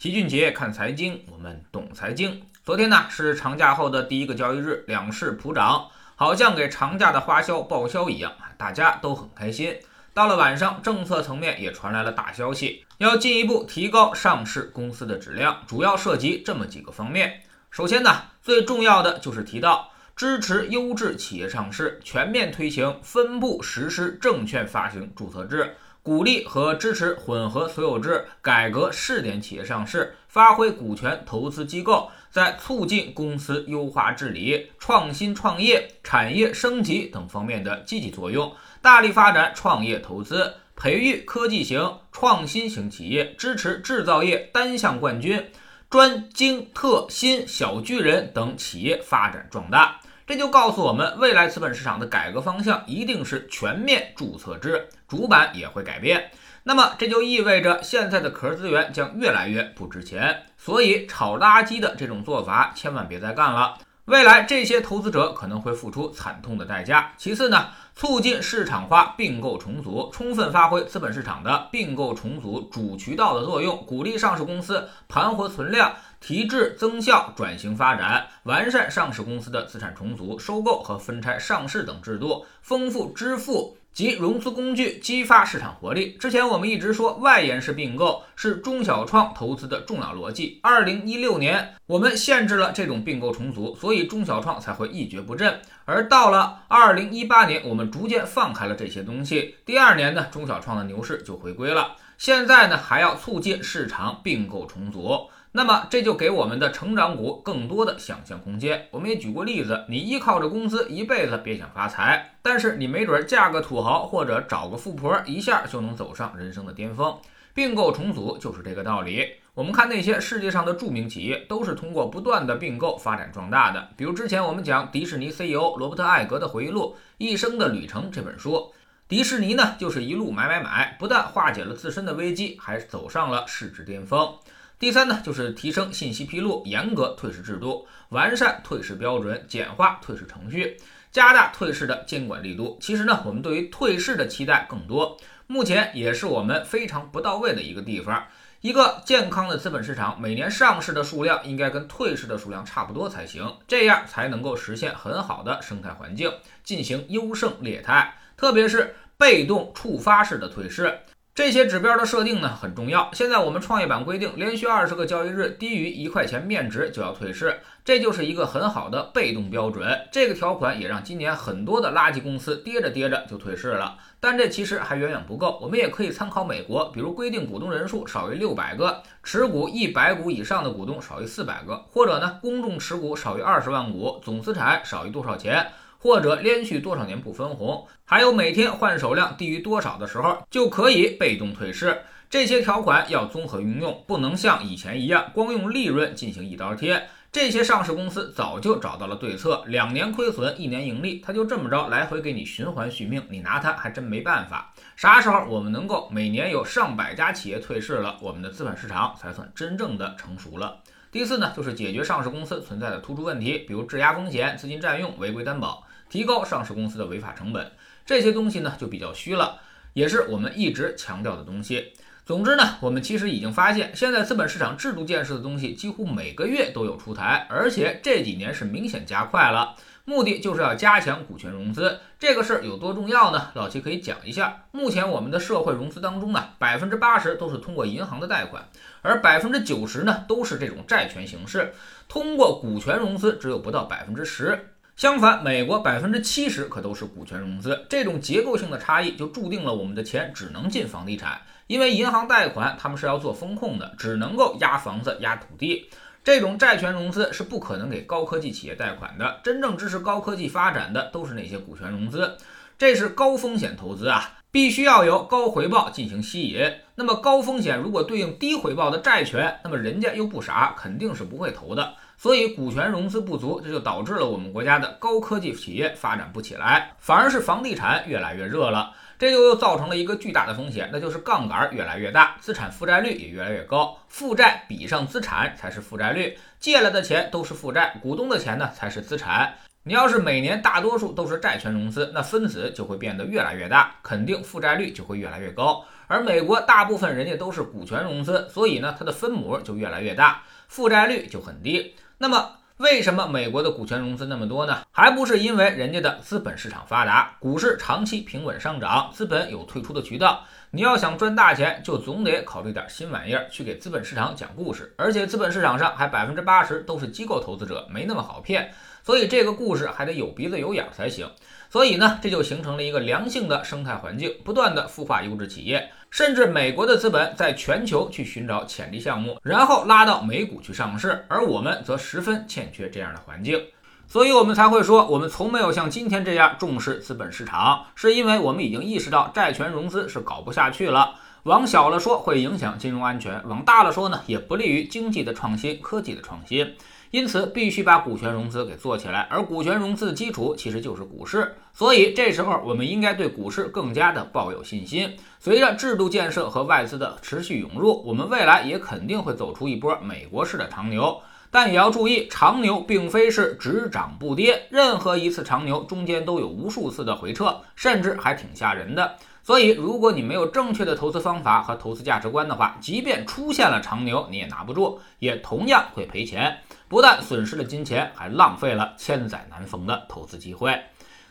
齐俊杰看财经，我们懂财经。昨天呢是长假后的第一个交易日，两市普涨，好像给长假的花销报销一样，大家都很开心。到了晚上，政策层面也传来了大消息，要进一步提高上市公司的质量，主要涉及这么几个方面。首先呢，最重要的就是提到支持优质企业上市，全面推行分步实施证券发行注册制。鼓励和支持混合所有制，改革试点企业上市，发挥股权投资机构在促进公司优化治理、创新创业、产业升级等方面的积极作用，大力发展创业投资，培育科技型、创新型企业，支持制造业单项冠军、专精特新小巨人等企业发展壮大。这就告诉我们，未来资本市场的改革方向一定是全面注册制，主板也会改变。那么这就意味着现在的壳资源将越来越不值钱，所以炒垃圾的这种做法千万别再干了。未来这些投资者可能会付出惨痛的代价。其次呢，促进市场化并购重组，充分发挥资本市场的并购重组主渠道的作用，鼓励上市公司盘活存量。提质增效、转型发展、完善上市公司的资产重组、收购和分拆上市等制度，丰富支付及融资工具，激发市场活力。之前我们一直说外延式并购是中小创投资的重要逻辑。二零一六年，我们限制了这种并购重组，所以中小创才会一蹶不振。而到了二零一八年，我们逐渐放开了这些东西。第二年呢，中小创的牛市就回归了。现在呢，还要促进市场并购重组。那么这就给我们的成长股更多的想象空间。我们也举过例子，你依靠着工资一辈子别想发财，但是你没准嫁个土豪或者找个富婆，一下就能走上人生的巅峰。并购重组就是这个道理。我们看那些世界上的著名企业，都是通过不断的并购发展壮大的。比如之前我们讲迪士尼 CEO 罗伯特艾格的回忆录《一生的旅程》这本书，迪士尼呢就是一路买买买，不但化解了自身的危机，还走上了市值巅峰。第三呢，就是提升信息披露，严格退市制度，完善退市标准，简化退市程序，加大退市的监管力度。其实呢，我们对于退市的期待更多，目前也是我们非常不到位的一个地方。一个健康的资本市场，每年上市的数量应该跟退市的数量差不多才行，这样才能够实现很好的生态环境，进行优胜劣汰，特别是被动触发式的退市。这些指标的设定呢很重要。现在我们创业板规定，连续二十个交易日低于一块钱面值就要退市，这就是一个很好的被动标准。这个条款也让今年很多的垃圾公司跌着跌着就退市了。但这其实还远远不够，我们也可以参考美国，比如规定股东人数少于六百个，持股一百股以上的股东少于四百个，或者呢公众持股少于二十万股，总资产少于多少钱。或者连续多少年不分红，还有每天换手量低于多少的时候，就可以被动退市。这些条款要综合运用，不能像以前一样光用利润进行一刀贴。这些上市公司早就找到了对策，两年亏损，一年盈利，它就这么着来回给你循环续命，你拿它还真没办法。啥时候我们能够每年有上百家企业退市了，我们的资本市场才算真正的成熟了。第四呢，就是解决上市公司存在的突出问题，比如质押风险、资金占用、违规担保。提高上市公司的违法成本，这些东西呢就比较虚了，也是我们一直强调的东西。总之呢，我们其实已经发现，现在资本市场制度建设的东西几乎每个月都有出台，而且这几年是明显加快了，目的就是要加强股权融资。这个事儿有多重要呢？老齐可以讲一下。目前我们的社会融资当中呢，百分之八十都是通过银行的贷款，而百分之九十呢都是这种债权形式，通过股权融资只有不到百分之十。相反，美国百分之七十可都是股权融资，这种结构性的差异就注定了我们的钱只能进房地产，因为银行贷款他们是要做风控的，只能够压房子、压土地。这种债权融资是不可能给高科技企业贷款的，真正支持高科技发展的都是那些股权融资，这是高风险投资啊，必须要有高回报进行吸引。那么高风险如果对应低回报的债权，那么人家又不傻，肯定是不会投的。所以股权融资不足，这就导致了我们国家的高科技企业发展不起来，反而是房地产越来越热了。这就又造成了一个巨大的风险，那就是杠杆越来越大，资产负债率也越来越高，负债比上资产才是负债率，借来的钱都是负债，股东的钱呢才是资产。你要是每年大多数都是债权融资，那分子就会变得越来越大，肯定负债率就会越来越高。而美国大部分人家都是股权融资，所以呢，它的分母就越来越大，负债率就很低。那么，为什么美国的股权融资那么多呢？还不是因为人家的资本市场发达，股市长期平稳上涨，资本有退出的渠道。你要想赚大钱，就总得考虑点新玩意儿，去给资本市场讲故事。而且资本市场上还百分之八十都是机构投资者，没那么好骗。所以这个故事还得有鼻子有眼才行。所以呢，这就形成了一个良性的生态环境，不断的孵化优质企业，甚至美国的资本在全球去寻找潜力项目，然后拉到美股去上市，而我们则十分欠缺这样的环境，所以我们才会说，我们从没有像今天这样重视资本市场，是因为我们已经意识到债权融资是搞不下去了。往小了说，会影响金融安全；往大了说呢，也不利于经济的创新、科技的创新。因此，必须把股权融资给做起来，而股权融资的基础其实就是股市。所以，这时候我们应该对股市更加的抱有信心。随着制度建设和外资的持续涌入，我们未来也肯定会走出一波美国式的长牛。但也要注意，长牛并非是只涨不跌，任何一次长牛中间都有无数次的回撤，甚至还挺吓人的。所以，如果你没有正确的投资方法和投资价值观的话，即便出现了长牛，你也拿不住，也同样会赔钱。不但损失了金钱，还浪费了千载难逢的投资机会。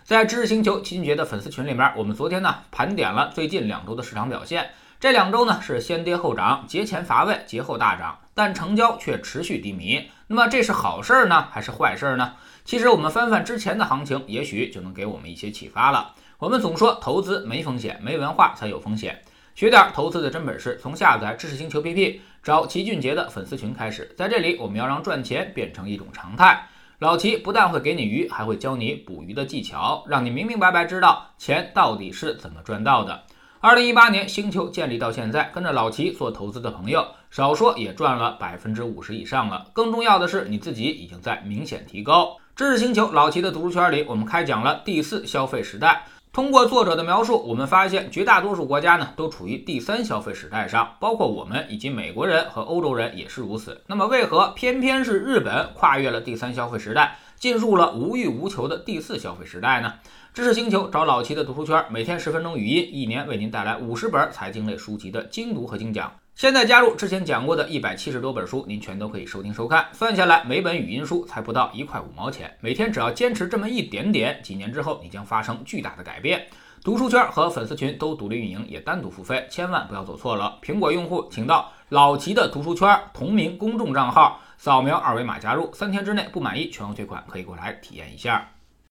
在知识星球秦杰的粉丝群里面，我们昨天呢盘点了最近两周的市场表现。这两周呢是先跌后涨，节前乏味，节后大涨，但成交却持续低迷。那么这是好事儿呢，还是坏事儿呢？其实我们翻翻之前的行情，也许就能给我们一些启发了。我们总说投资没风险，没文化才有风险。学点投资的真本事，从下载知识星球 P P 找齐俊杰的粉丝群开始。在这里，我们要让赚钱变成一种常态。老齐不但会给你鱼，还会教你捕鱼的技巧，让你明明白白知道钱到底是怎么赚到的。二零一八年星球建立到现在，跟着老齐做投资的朋友，少说也赚了百分之五十以上了。更重要的是，你自己已经在明显提高。知识星球老齐的读书圈里，我们开讲了第四消费时代。通过作者的描述，我们发现绝大多数国家呢都处于第三消费时代上，包括我们以及美国人和欧洲人也是如此。那么，为何偏偏是日本跨越了第三消费时代，进入了无欲无求的第四消费时代呢？知识星球找老齐的读书圈，每天十分钟语音，一年为您带来五十本财经类书籍的精读和精讲。现在加入之前讲过的一百七十多本书，您全都可以收听收看。算下来，每本语音书才不到一块五毛钱。每天只要坚持这么一点点，几年之后你将发生巨大的改变。读书圈和粉丝群都独立运营，也单独付费，千万不要走错了。苹果用户请到老齐的读书圈同名公众账号，扫描二维码加入，三天之内不满意全额退款，可以过来体验一下。